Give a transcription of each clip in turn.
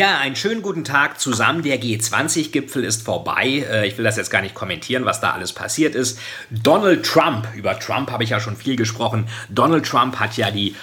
Ja, einen schönen guten Tag zusammen. Der G20-Gipfel ist vorbei. Äh, ich will das jetzt gar nicht kommentieren, was da alles passiert ist. Donald Trump, über Trump habe ich ja schon viel gesprochen. Donald Trump hat ja die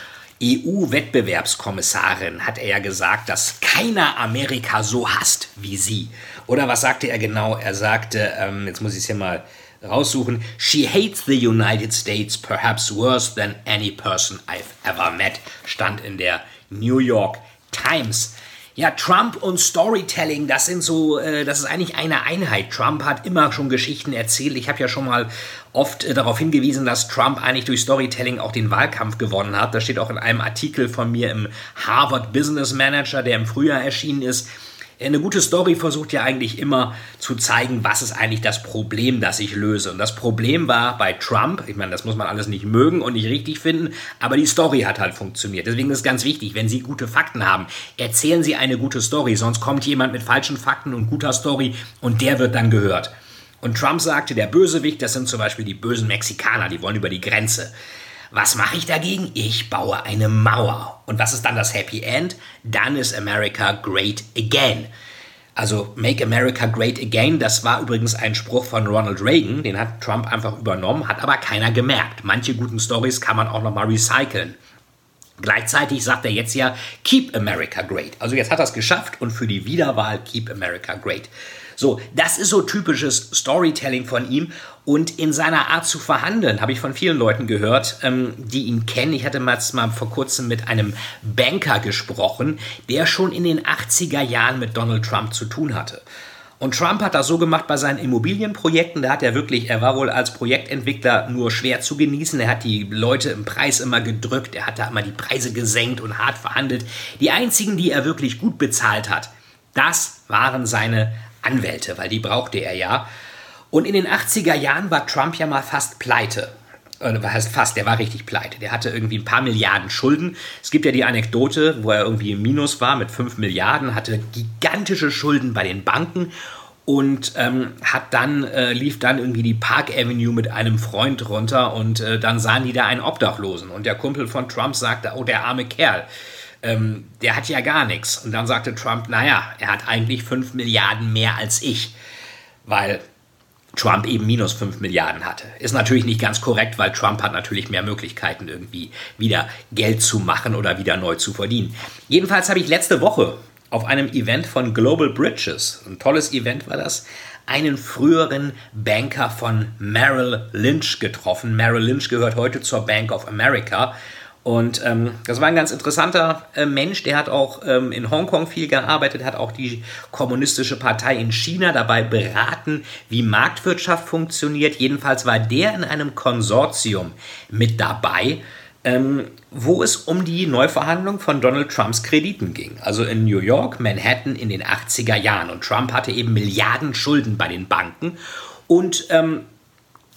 EU-Wettbewerbskommissarin, hat er ja gesagt, dass keiner Amerika so hasst wie sie. Oder was sagte er genau? Er sagte, ähm, jetzt muss ich es hier mal raussuchen, She hates the United States perhaps worse than any person I've ever met, stand in der New York Times. Ja, Trump und Storytelling, das sind so, äh, das ist eigentlich eine Einheit. Trump hat immer schon Geschichten erzählt. Ich habe ja schon mal oft äh, darauf hingewiesen, dass Trump eigentlich durch Storytelling auch den Wahlkampf gewonnen hat. Das steht auch in einem Artikel von mir im Harvard Business Manager, der im Frühjahr erschienen ist. Eine gute Story versucht ja eigentlich immer zu zeigen, was ist eigentlich das Problem, das ich löse. Und das Problem war bei Trump, ich meine, das muss man alles nicht mögen und nicht richtig finden, aber die Story hat halt funktioniert. Deswegen ist es ganz wichtig, wenn Sie gute Fakten haben, erzählen Sie eine gute Story, sonst kommt jemand mit falschen Fakten und guter Story und der wird dann gehört. Und Trump sagte, der Bösewicht, das sind zum Beispiel die bösen Mexikaner, die wollen über die Grenze. Was mache ich dagegen? Ich baue eine Mauer. Und was ist dann das Happy End? Dann ist America great again. Also Make America Great Again, das war übrigens ein Spruch von Ronald Reagan, den hat Trump einfach übernommen, hat aber keiner gemerkt. Manche guten Stories kann man auch nochmal recyceln. Gleichzeitig sagt er jetzt ja Keep America Great. Also jetzt hat er es geschafft und für die Wiederwahl Keep America Great. So, das ist so typisches Storytelling von ihm. Und in seiner Art zu verhandeln, habe ich von vielen Leuten gehört, ähm, die ihn kennen. Ich hatte mal, mal vor kurzem mit einem Banker gesprochen, der schon in den 80er Jahren mit Donald Trump zu tun hatte. Und Trump hat das so gemacht bei seinen Immobilienprojekten. Da hat er wirklich, er war wohl als Projektentwickler nur schwer zu genießen. Er hat die Leute im Preis immer gedrückt. Er hat da immer die Preise gesenkt und hart verhandelt. Die einzigen, die er wirklich gut bezahlt hat, das waren seine Anwälte, weil die brauchte er ja. Und in den 80er Jahren war Trump ja mal fast pleite. Oder was heißt fast, der war richtig pleite. Der hatte irgendwie ein paar Milliarden Schulden. Es gibt ja die Anekdote, wo er irgendwie im Minus war mit 5 Milliarden, hatte gigantische Schulden bei den Banken und ähm, hat dann äh, lief dann irgendwie die Park Avenue mit einem Freund runter und äh, dann sahen die da einen Obdachlosen und der Kumpel von Trump sagte, oh der arme Kerl, ähm, der hat ja gar nichts. Und dann sagte Trump, naja, er hat eigentlich 5 Milliarden mehr als ich, weil Trump eben minus 5 Milliarden hatte. Ist natürlich nicht ganz korrekt, weil Trump hat natürlich mehr Möglichkeiten, irgendwie wieder Geld zu machen oder wieder neu zu verdienen. Jedenfalls habe ich letzte Woche auf einem Event von Global Bridges, ein tolles Event war das, einen früheren Banker von Merrill Lynch getroffen. Merrill Lynch gehört heute zur Bank of America und ähm, das war ein ganz interessanter äh, Mensch, der hat auch ähm, in Hongkong viel gearbeitet, hat auch die kommunistische Partei in China dabei beraten, wie Marktwirtschaft funktioniert. Jedenfalls war der in einem Konsortium mit dabei, ähm, wo es um die Neuverhandlung von Donald Trumps Krediten ging. Also in New York, Manhattan in den 80er Jahren. Und Trump hatte eben Milliarden Schulden bei den Banken. Und ähm,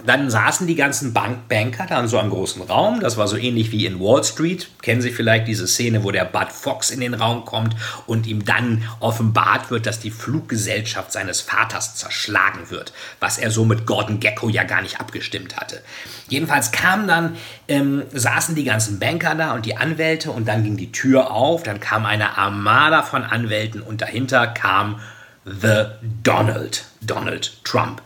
dann saßen die ganzen Bank Banker da in so einem großen Raum. Das war so ähnlich wie in Wall Street. Kennen Sie vielleicht diese Szene, wo der Bud Fox in den Raum kommt und ihm dann offenbart wird, dass die Fluggesellschaft seines Vaters zerschlagen wird, was er so mit Gordon Gecko ja gar nicht abgestimmt hatte. Jedenfalls kamen dann, ähm, saßen die ganzen Banker da und die Anwälte und dann ging die Tür auf. Dann kam eine Armada von Anwälten und dahinter kam The Donald, Donald Trump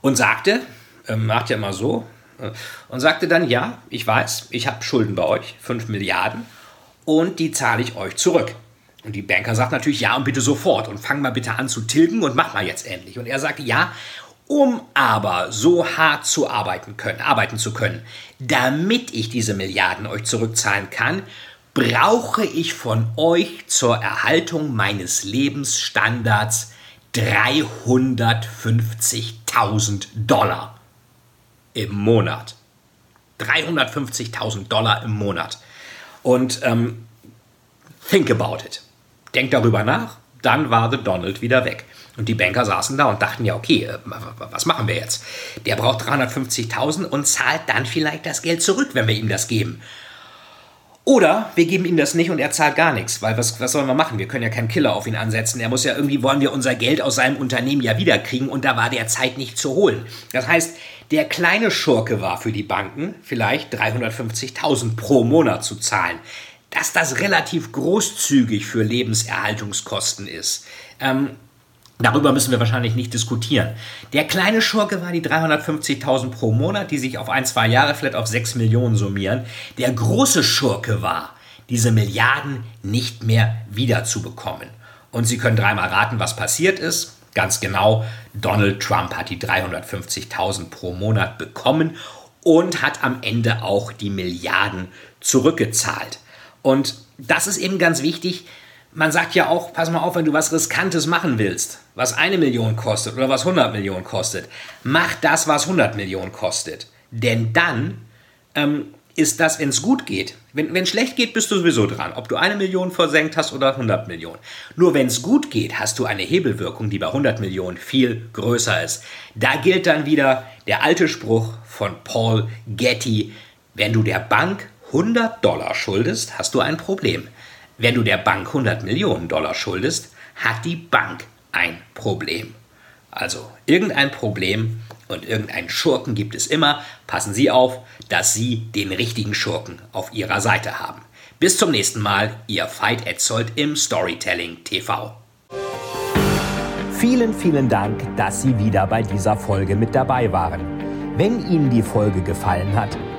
und sagte, ähm, macht ja immer so, äh, und sagte dann, ja, ich weiß, ich habe Schulden bei euch, 5 Milliarden, und die zahle ich euch zurück. Und die Banker sagt natürlich, ja, und bitte sofort, und fang mal bitte an zu tilgen und mach mal jetzt endlich. Und er sagte, ja, um aber so hart zu arbeiten können, arbeiten zu können, damit ich diese Milliarden euch zurückzahlen kann, brauche ich von euch zur Erhaltung meines Lebensstandards 350.000 Dollar im Monat. 350.000 Dollar im Monat. Und ähm, think about it. Denk darüber nach. dann war The Donald wieder weg. Und die Banker saßen da und dachten ja, okay, äh, was machen wir jetzt? Der braucht 350.000 und zahlt dann vielleicht das Geld zurück, wenn wir ihm das geben. Oder wir geben ihm das nicht und er zahlt gar nichts, weil was, was sollen wir machen? Wir können ja keinen Killer auf ihn ansetzen. Er muss ja irgendwie, wollen wir unser Geld aus seinem Unternehmen ja wiederkriegen und da war der Zeit nicht zu holen. Das heißt, der kleine Schurke war für die Banken vielleicht 350.000 pro Monat zu zahlen. Dass das relativ großzügig für Lebenserhaltungskosten ist. Ähm, Darüber müssen wir wahrscheinlich nicht diskutieren. Der kleine Schurke war die 350.000 pro Monat, die sich auf ein, zwei Jahre vielleicht auf 6 Millionen summieren. Der große Schurke war, diese Milliarden nicht mehr wiederzubekommen. Und Sie können dreimal raten, was passiert ist. Ganz genau, Donald Trump hat die 350.000 pro Monat bekommen und hat am Ende auch die Milliarden zurückgezahlt. Und das ist eben ganz wichtig, man sagt ja auch, pass mal auf, wenn du was Riskantes machen willst, was eine Million kostet oder was 100 Millionen kostet, mach das, was 100 Millionen kostet. Denn dann ähm, ist das, wenn es gut geht. Wenn es schlecht geht, bist du sowieso dran. Ob du eine Million versenkt hast oder 100 Millionen. Nur wenn es gut geht, hast du eine Hebelwirkung, die bei 100 Millionen viel größer ist. Da gilt dann wieder der alte Spruch von Paul Getty. Wenn du der Bank 100 Dollar schuldest, hast du ein Problem. Wenn du der Bank 100 Millionen Dollar schuldest, hat die Bank ein Problem. Also irgendein Problem und irgendeinen Schurken gibt es immer. Passen Sie auf, dass Sie den richtigen Schurken auf Ihrer Seite haben. Bis zum nächsten Mal, Ihr Veit Etzold im Storytelling TV. Vielen, vielen Dank, dass Sie wieder bei dieser Folge mit dabei waren. Wenn Ihnen die Folge gefallen hat,